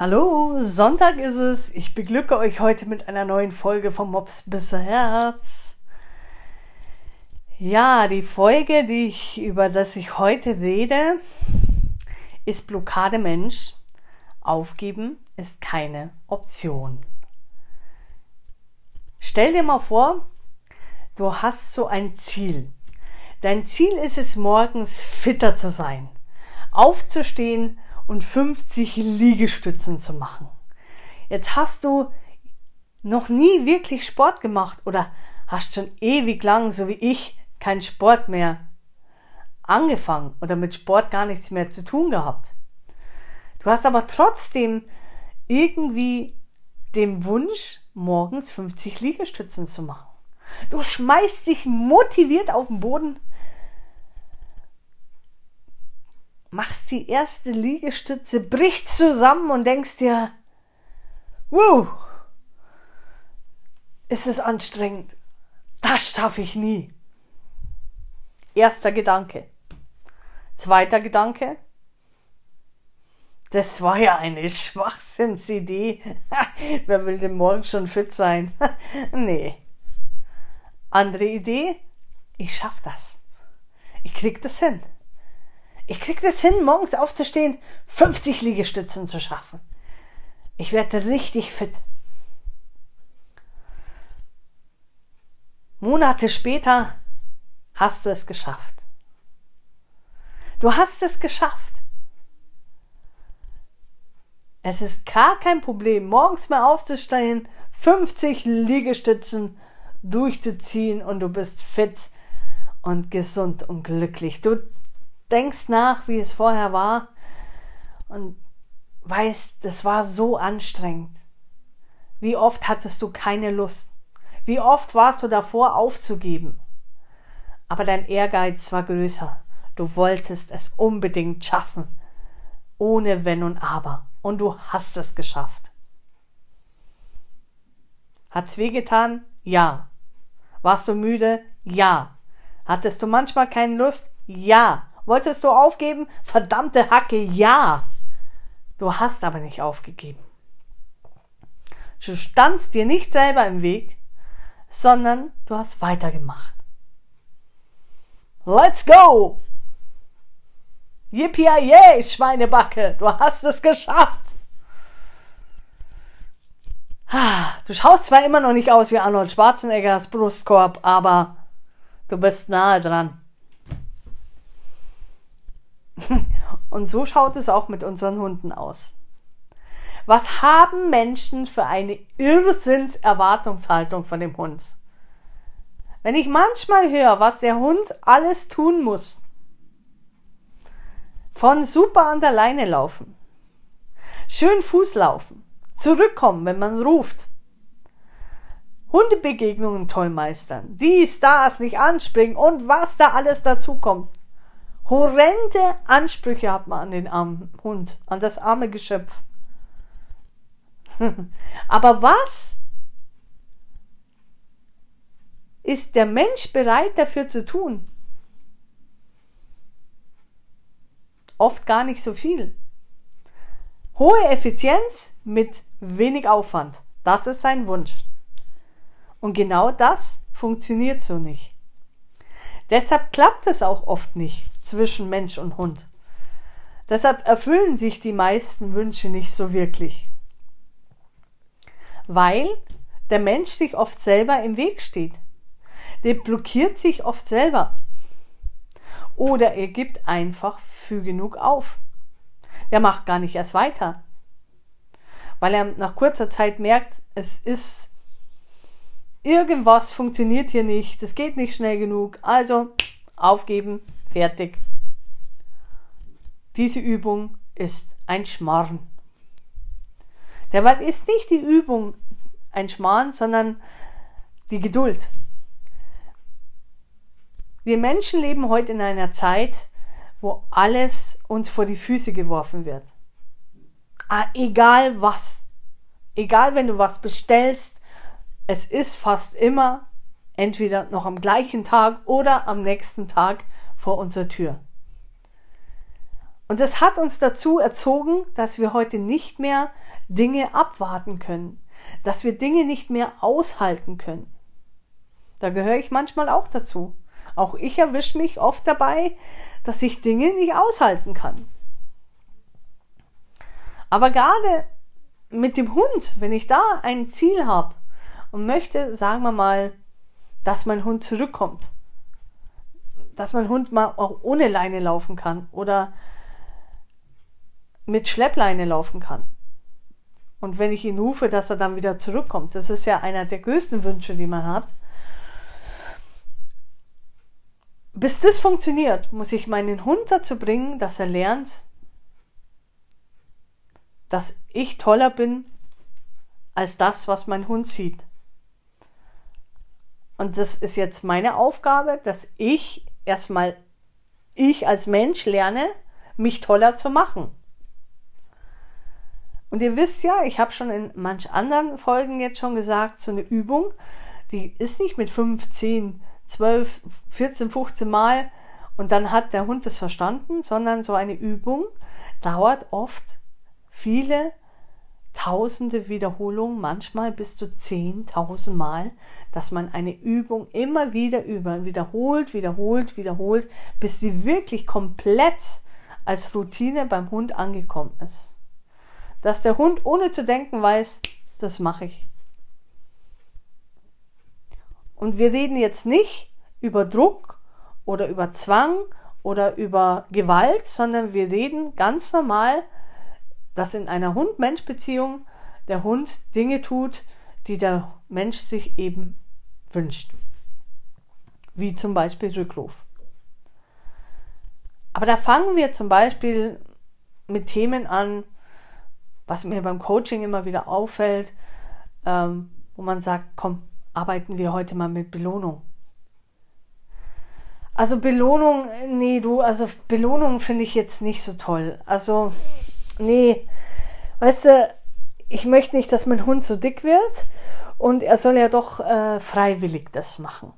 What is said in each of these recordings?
Hallo, Sonntag ist es. Ich beglücke euch heute mit einer neuen Folge vom Mops bis Herz. Ja, die Folge, die ich, über das ich heute rede, ist Blockade Mensch. Aufgeben ist keine Option. Stell dir mal vor, du hast so ein Ziel. Dein Ziel ist es, morgens fitter zu sein, aufzustehen und 50 Liegestützen zu machen. Jetzt hast du noch nie wirklich Sport gemacht oder hast schon ewig lang, so wie ich, keinen Sport mehr angefangen oder mit Sport gar nichts mehr zu tun gehabt. Du hast aber trotzdem irgendwie den Wunsch, morgens 50 Liegestützen zu machen. Du schmeißt dich motiviert auf den Boden machst die erste Liegestütze, brichst zusammen und denkst dir, wow, ist es anstrengend. Das schaffe ich nie. Erster Gedanke. Zweiter Gedanke. Das war ja eine Schwachsinnsidee. Wer will denn morgen schon fit sein? nee. Andere Idee. Ich schaff das. Ich krieg das hin. Ich krieg das hin, morgens aufzustehen, 50 Liegestützen zu schaffen. Ich werde richtig fit. Monate später hast du es geschafft. Du hast es geschafft. Es ist gar kein Problem, morgens mal aufzustehen, 50 Liegestützen durchzuziehen und du bist fit und gesund und glücklich. Du denkst nach, wie es vorher war und weißt, das war so anstrengend. Wie oft hattest du keine Lust? Wie oft warst du davor aufzugeben? Aber dein Ehrgeiz war größer. Du wolltest es unbedingt schaffen. Ohne Wenn und Aber. Und du hast es geschafft. Hat's wehgetan? Ja. Warst du müde? Ja. Hattest du manchmal keine Lust? Ja. Wolltest du aufgeben? Verdammte Hacke, ja. Du hast aber nicht aufgegeben. Du standst dir nicht selber im Weg, sondern du hast weitergemacht. Let's go! Yippie Schweinebacke, du hast es geschafft! Du schaust zwar immer noch nicht aus wie Arnold Schwarzeneggers Brustkorb, aber du bist nahe dran. Und so schaut es auch mit unseren Hunden aus. Was haben Menschen für eine Irrsinnserwartungshaltung von dem Hund? Wenn ich manchmal höre, was der Hund alles tun muss, von super an der Leine laufen, schön Fuß laufen, zurückkommen, wenn man ruft, Hundebegegnungen toll meistern, dies, das, nicht anspringen und was da alles dazu kommt horrende Ansprüche hat man an den armen Hund, an das arme Geschöpf. Aber was ist der Mensch bereit dafür zu tun? Oft gar nicht so viel. Hohe Effizienz mit wenig Aufwand. Das ist sein Wunsch. Und genau das funktioniert so nicht. Deshalb klappt es auch oft nicht zwischen Mensch und Hund. Deshalb erfüllen sich die meisten Wünsche nicht so wirklich. Weil der Mensch sich oft selber im Weg steht. Der blockiert sich oft selber. Oder er gibt einfach früh genug auf. Der macht gar nicht erst weiter. Weil er nach kurzer Zeit merkt, es ist irgendwas funktioniert hier nicht, es geht nicht schnell genug. Also aufgeben, Fertig. Diese Übung ist ein Schmarrn. Derweil ist nicht die Übung ein Schmarrn, sondern die Geduld. Wir Menschen leben heute in einer Zeit, wo alles uns vor die Füße geworfen wird. Ah, egal was. Egal, wenn du was bestellst, es ist fast immer entweder noch am gleichen Tag oder am nächsten Tag vor unserer Tür. Und das hat uns dazu erzogen, dass wir heute nicht mehr Dinge abwarten können, dass wir Dinge nicht mehr aushalten können. Da gehöre ich manchmal auch dazu. Auch ich erwische mich oft dabei, dass ich Dinge nicht aushalten kann. Aber gerade mit dem Hund, wenn ich da ein Ziel habe und möchte, sagen wir mal, dass mein Hund zurückkommt, dass mein Hund mal auch ohne Leine laufen kann oder mit Schleppleine laufen kann. Und wenn ich ihn rufe, dass er dann wieder zurückkommt. Das ist ja einer der größten Wünsche, die man hat. Bis das funktioniert, muss ich meinen Hund dazu bringen, dass er lernt, dass ich toller bin als das, was mein Hund sieht. Und das ist jetzt meine Aufgabe, dass ich erstmal, ich als Mensch lerne, mich toller zu machen. Und ihr wisst ja, ich habe schon in manch anderen Folgen jetzt schon gesagt, so eine Übung, die ist nicht mit 15, 12, 14, 15 Mal und dann hat der Hund es verstanden, sondern so eine Übung dauert oft viele tausende Wiederholungen, manchmal bis zu 10.000 Mal, dass man eine Übung immer wieder über, wiederholt, wiederholt, wiederholt, bis sie wirklich komplett als Routine beim Hund angekommen ist. Dass der Hund ohne zu denken weiß, das mache ich. Und wir reden jetzt nicht über Druck oder über Zwang oder über Gewalt, sondern wir reden ganz normal dass in einer Hund-Mensch-Beziehung der Hund Dinge tut, die der Mensch sich eben wünscht. Wie zum Beispiel Rückruf. Aber da fangen wir zum Beispiel mit Themen an, was mir beim Coaching immer wieder auffällt, ähm, wo man sagt, komm, arbeiten wir heute mal mit Belohnung. Also Belohnung, nee, du, also Belohnung finde ich jetzt nicht so toll. Also nee, weißt du, ich möchte nicht, dass mein Hund so dick wird und er soll ja doch äh, freiwillig das machen.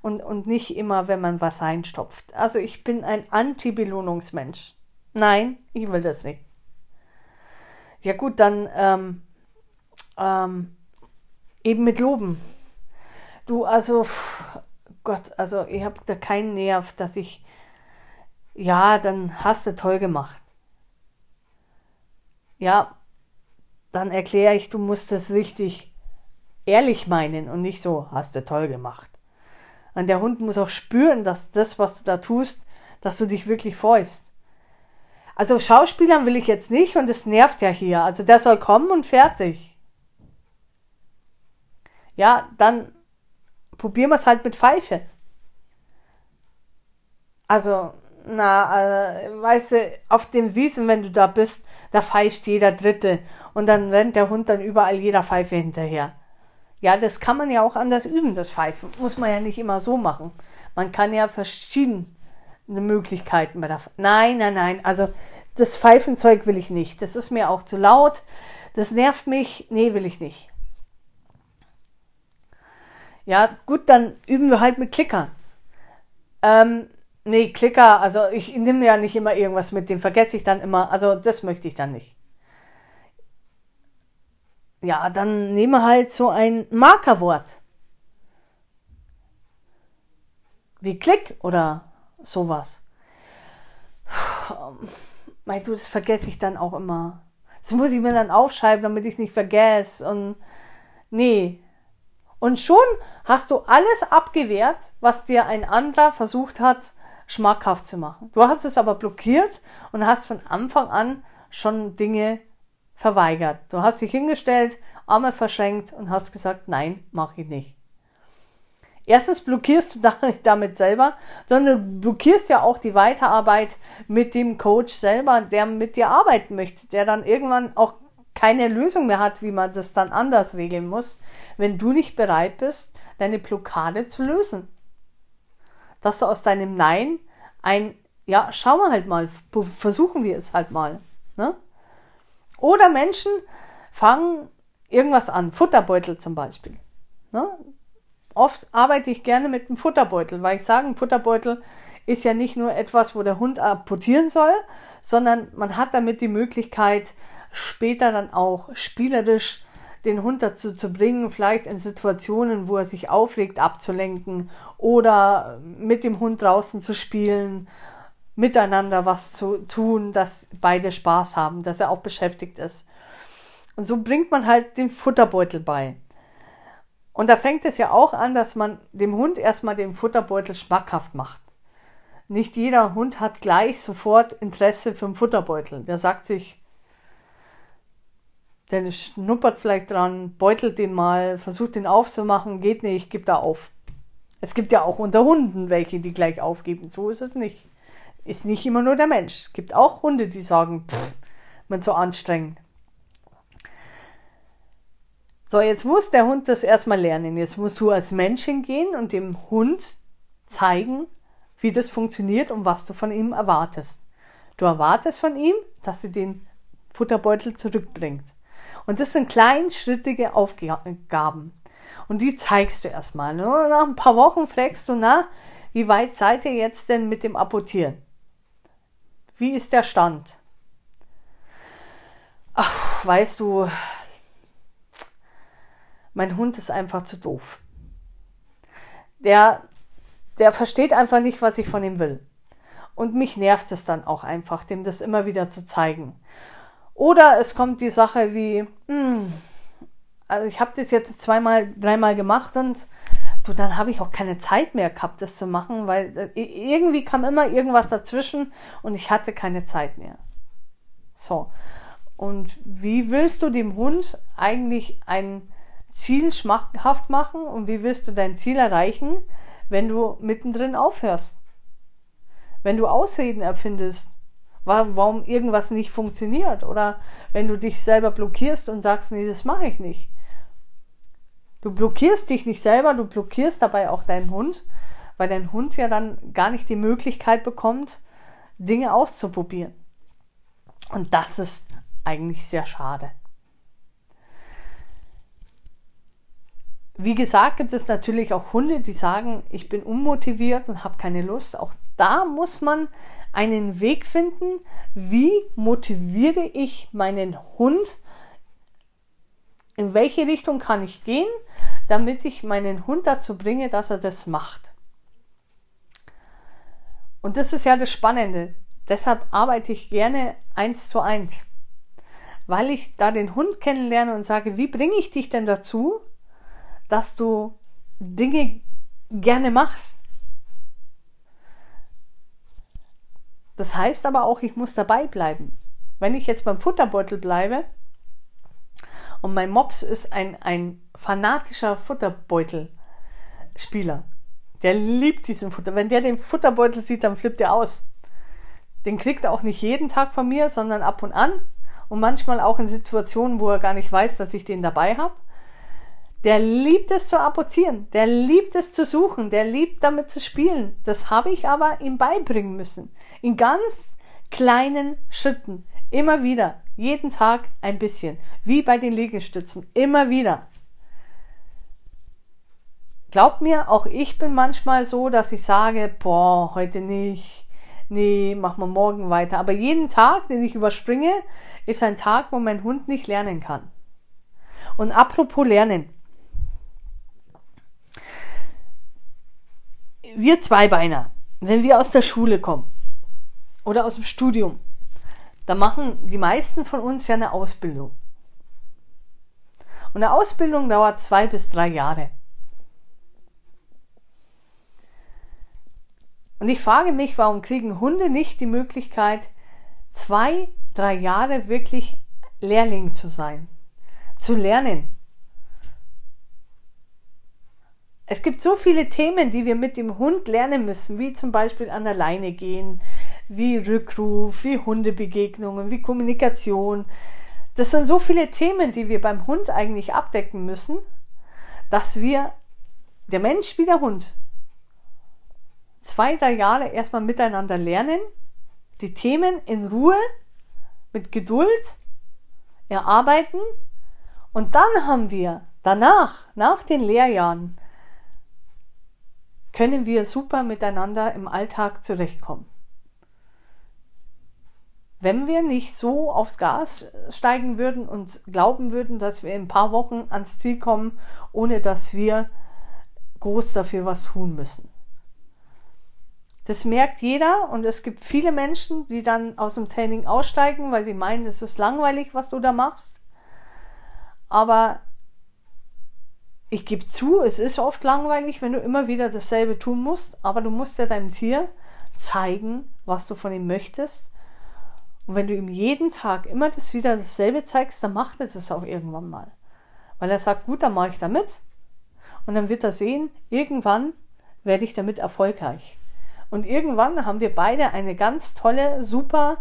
Und, und nicht immer, wenn man was reinstopft. Also ich bin ein Anti-Belohnungsmensch. Nein, ich will das nicht. Ja gut, dann ähm, ähm, eben mit Loben. Du, also Gott, also ich habe da keinen Nerv, dass ich, ja, dann hast du toll gemacht ja, dann erkläre ich, du musst es richtig ehrlich meinen und nicht so, hast du toll gemacht. Und der Hund muss auch spüren, dass das, was du da tust, dass du dich wirklich freust. Also Schauspielern will ich jetzt nicht und es nervt ja hier. Also der soll kommen und fertig. Ja, dann probieren wir es halt mit Pfeife. Also, na, äh, weißt du, auf dem Wiesen, wenn du da bist, da pfeift jeder Dritte und dann rennt der Hund dann überall jeder Pfeife hinterher. Ja, das kann man ja auch anders üben, das Pfeifen. Muss man ja nicht immer so machen. Man kann ja verschiedene Möglichkeiten bei der Pfeife. Nein, nein, nein. Also das Pfeifenzeug will ich nicht. Das ist mir auch zu laut. Das nervt mich. Nee, will ich nicht. Ja, gut, dann üben wir halt mit Klickern. Ähm, Nee, Klicker, also ich nehme ja nicht immer irgendwas mit, den vergesse ich dann immer. Also das möchte ich dann nicht. Ja, dann nehme halt so ein Markerwort. Wie Klick oder sowas. Mein du, das vergesse ich dann auch immer. Das muss ich mir dann aufschreiben, damit ich es nicht vergesse. Und nee. Und schon hast du alles abgewehrt, was dir ein anderer versucht hat schmackhaft zu machen. Du hast es aber blockiert und hast von Anfang an schon Dinge verweigert. Du hast dich hingestellt, Arme verschränkt und hast gesagt, nein, mache ich nicht. Erstens blockierst du damit selber, sondern du blockierst ja auch die Weiterarbeit mit dem Coach selber, der mit dir arbeiten möchte, der dann irgendwann auch keine Lösung mehr hat, wie man das dann anders regeln muss, wenn du nicht bereit bist, deine Blockade zu lösen dass du aus deinem Nein ein, ja, schauen wir halt mal, versuchen wir es halt mal. Ne? Oder Menschen fangen irgendwas an, Futterbeutel zum Beispiel. Ne? Oft arbeite ich gerne mit einem Futterbeutel, weil ich sage, ein Futterbeutel ist ja nicht nur etwas, wo der Hund apportieren soll, sondern man hat damit die Möglichkeit, später dann auch spielerisch den Hund dazu zu bringen, vielleicht in Situationen, wo er sich aufregt, abzulenken oder mit dem Hund draußen zu spielen, miteinander was zu tun, dass beide Spaß haben, dass er auch beschäftigt ist. Und so bringt man halt den Futterbeutel bei. Und da fängt es ja auch an, dass man dem Hund erstmal den Futterbeutel schmackhaft macht. Nicht jeder Hund hat gleich sofort Interesse für den Futterbeutel. Der sagt sich, der schnuppert vielleicht dran, beutelt den mal, versucht den aufzumachen, geht nicht, gibt da auf. Es gibt ja auch unter Hunden welche, die gleich aufgeben. So ist es nicht. Ist nicht immer nur der Mensch. Es gibt auch Hunde, die sagen, pff, man so anstrengend. So, jetzt muss der Hund das erstmal lernen. Jetzt musst du als Mensch hingehen und dem Hund zeigen, wie das funktioniert und was du von ihm erwartest. Du erwartest von ihm, dass er den Futterbeutel zurückbringt. Und das sind kleinschrittige Aufgaben. Und die zeigst du erstmal. Ne? Nach ein paar Wochen fragst du, na, wie weit seid ihr jetzt denn mit dem Apportieren? Wie ist der Stand? Ach, weißt du, mein Hund ist einfach zu doof. Der, der versteht einfach nicht, was ich von ihm will. Und mich nervt es dann auch einfach, dem das immer wieder zu zeigen. Oder es kommt die Sache wie, hm, also ich habe das jetzt zweimal, dreimal gemacht und du, dann habe ich auch keine Zeit mehr gehabt, das zu machen, weil äh, irgendwie kam immer irgendwas dazwischen und ich hatte keine Zeit mehr. So. Und wie willst du dem Hund eigentlich ein Ziel schmackhaft machen und wie wirst du dein Ziel erreichen, wenn du mittendrin aufhörst? Wenn du Ausreden erfindest, warum irgendwas nicht funktioniert oder wenn du dich selber blockierst und sagst, nee, das mache ich nicht. Du blockierst dich nicht selber, du blockierst dabei auch deinen Hund, weil dein Hund ja dann gar nicht die Möglichkeit bekommt, Dinge auszuprobieren. Und das ist eigentlich sehr schade. Wie gesagt, gibt es natürlich auch Hunde, die sagen, ich bin unmotiviert und habe keine Lust. Auch da muss man einen Weg finden, wie motiviere ich meinen Hund, in welche Richtung kann ich gehen, damit ich meinen Hund dazu bringe, dass er das macht. Und das ist ja das Spannende. Deshalb arbeite ich gerne eins zu eins, weil ich da den Hund kennenlerne und sage, wie bringe ich dich denn dazu, dass du Dinge gerne machst. Das heißt aber auch, ich muss dabei bleiben. Wenn ich jetzt beim Futterbeutel bleibe und mein Mops ist ein, ein fanatischer Futterbeutelspieler, der liebt diesen Futter. Wenn der den Futterbeutel sieht, dann flippt er aus. Den kriegt er auch nicht jeden Tag von mir, sondern ab und an und manchmal auch in Situationen, wo er gar nicht weiß, dass ich den dabei habe. Der liebt es zu apportieren, der liebt es zu suchen, der liebt damit zu spielen. Das habe ich aber ihm beibringen müssen. In ganz kleinen Schritten. Immer wieder. Jeden Tag ein bisschen. Wie bei den Liegestützen. Immer wieder. Glaubt mir, auch ich bin manchmal so, dass ich sage, boah, heute nicht. Nee, machen wir morgen weiter. Aber jeden Tag, den ich überspringe, ist ein Tag, wo mein Hund nicht lernen kann. Und apropos Lernen. wir Zweibeiner, wenn wir aus der Schule kommen oder aus dem Studium, da machen die meisten von uns ja eine Ausbildung. Und eine Ausbildung dauert zwei bis drei Jahre. Und ich frage mich, warum kriegen Hunde nicht die Möglichkeit, zwei, drei Jahre wirklich Lehrling zu sein, zu lernen, Es gibt so viele Themen, die wir mit dem Hund lernen müssen, wie zum Beispiel an der Leine gehen, wie Rückruf, wie Hundebegegnungen, wie Kommunikation. Das sind so viele Themen, die wir beim Hund eigentlich abdecken müssen, dass wir, der Mensch wie der Hund, zwei, drei Jahre erstmal miteinander lernen, die Themen in Ruhe, mit Geduld erarbeiten und dann haben wir danach, nach den Lehrjahren, können wir super miteinander im Alltag zurechtkommen. Wenn wir nicht so aufs Gas steigen würden und glauben würden, dass wir in ein paar Wochen ans Ziel kommen, ohne dass wir groß dafür was tun müssen. Das merkt jeder und es gibt viele Menschen, die dann aus dem Training aussteigen, weil sie meinen, es ist langweilig, was du da machst. Aber ich gebe zu, es ist oft langweilig, wenn du immer wieder dasselbe tun musst, aber du musst ja deinem Tier zeigen, was du von ihm möchtest. Und wenn du ihm jeden Tag immer das wieder dasselbe zeigst, dann macht es es auch irgendwann mal. Weil er sagt, gut, dann mache ich damit. Und dann wird er sehen, irgendwann werde ich damit erfolgreich. Und irgendwann haben wir beide eine ganz tolle, super,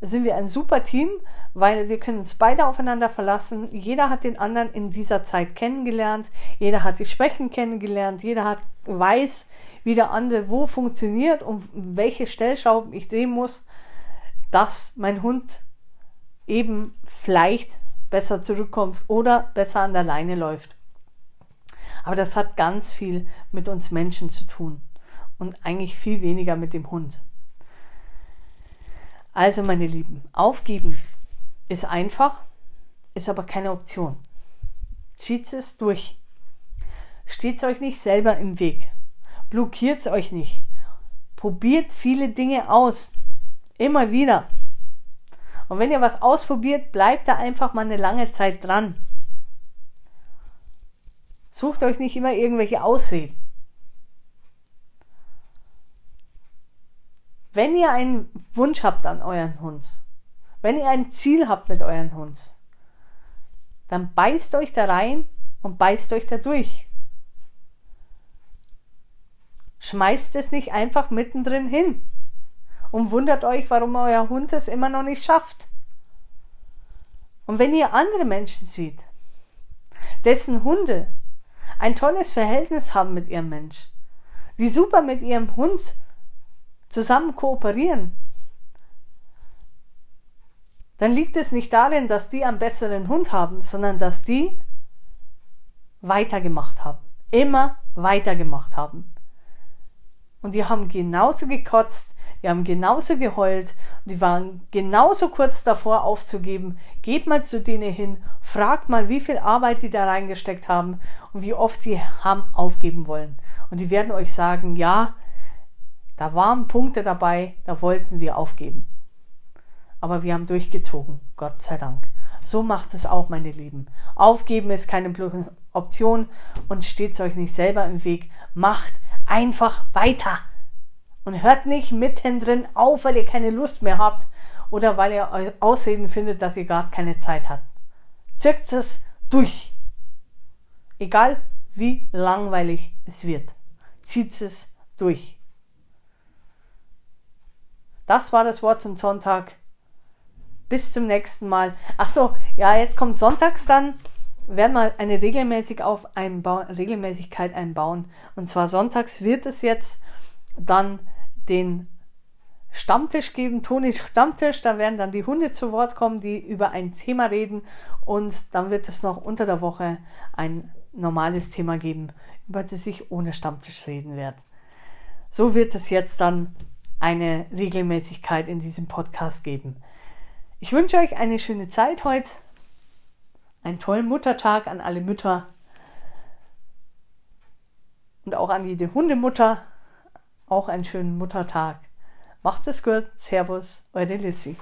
sind wir ein super Team, weil wir können uns beide aufeinander verlassen. Jeder hat den anderen in dieser Zeit kennengelernt. Jeder hat die Schwächen kennengelernt. Jeder hat, weiß, wie der andere wo funktioniert und welche Stellschrauben ich drehen muss, dass mein Hund eben vielleicht besser zurückkommt oder besser an der Leine läuft. Aber das hat ganz viel mit uns Menschen zu tun und eigentlich viel weniger mit dem Hund. Also meine Lieben, aufgeben ist einfach, ist aber keine Option. Zieht es durch. Steht euch nicht selber im Weg. Blockiert es euch nicht. Probiert viele Dinge aus. Immer wieder. Und wenn ihr was ausprobiert, bleibt da einfach mal eine lange Zeit dran. Sucht euch nicht immer irgendwelche Ausreden. Wenn ihr einen Wunsch habt an euren Hund, wenn ihr ein Ziel habt mit euren Hund, dann beißt euch da rein und beißt euch da durch. Schmeißt es nicht einfach mittendrin hin und wundert euch, warum euer Hund es immer noch nicht schafft. Und wenn ihr andere Menschen seht, dessen Hunde ein tolles Verhältnis haben mit ihrem Mensch, die super mit ihrem Hund zusammen kooperieren, dann liegt es nicht darin, dass die einen besseren Hund haben, sondern dass die weitergemacht haben. Immer weitergemacht haben. Und die haben genauso gekotzt, die haben genauso geheult, die waren genauso kurz davor aufzugeben. Geht mal zu denen hin, fragt mal, wie viel Arbeit die da reingesteckt haben und wie oft die haben aufgeben wollen. Und die werden euch sagen, ja, da waren Punkte dabei, da wollten wir aufgeben. Aber wir haben durchgezogen, Gott sei Dank. So macht es auch, meine Lieben. Aufgeben ist keine Option und steht euch nicht selber im Weg. Macht einfach weiter. Und hört nicht mittendrin auf, weil ihr keine Lust mehr habt oder weil ihr Ausreden findet, dass ihr gerade keine Zeit habt. Zirkt es durch. Egal wie langweilig es wird. Zieht es durch. Das war das Wort zum Sonntag. Bis zum nächsten Mal. Ach so, ja, jetzt kommt sonntags dann. Werden wir eine Regelmäßig auf einbauen, Regelmäßigkeit einbauen. Und zwar sonntags wird es jetzt dann den Stammtisch geben, Toni Stammtisch. Da werden dann die Hunde zu Wort kommen, die über ein Thema reden. Und dann wird es noch unter der Woche ein normales Thema geben, über das ich ohne Stammtisch reden werde. So wird es jetzt dann eine Regelmäßigkeit in diesem Podcast geben. Ich wünsche euch eine schöne Zeit heute, einen tollen Muttertag an alle Mütter und auch an jede Hundemutter. Auch einen schönen Muttertag. Macht es gut. Servus, eure Lissy.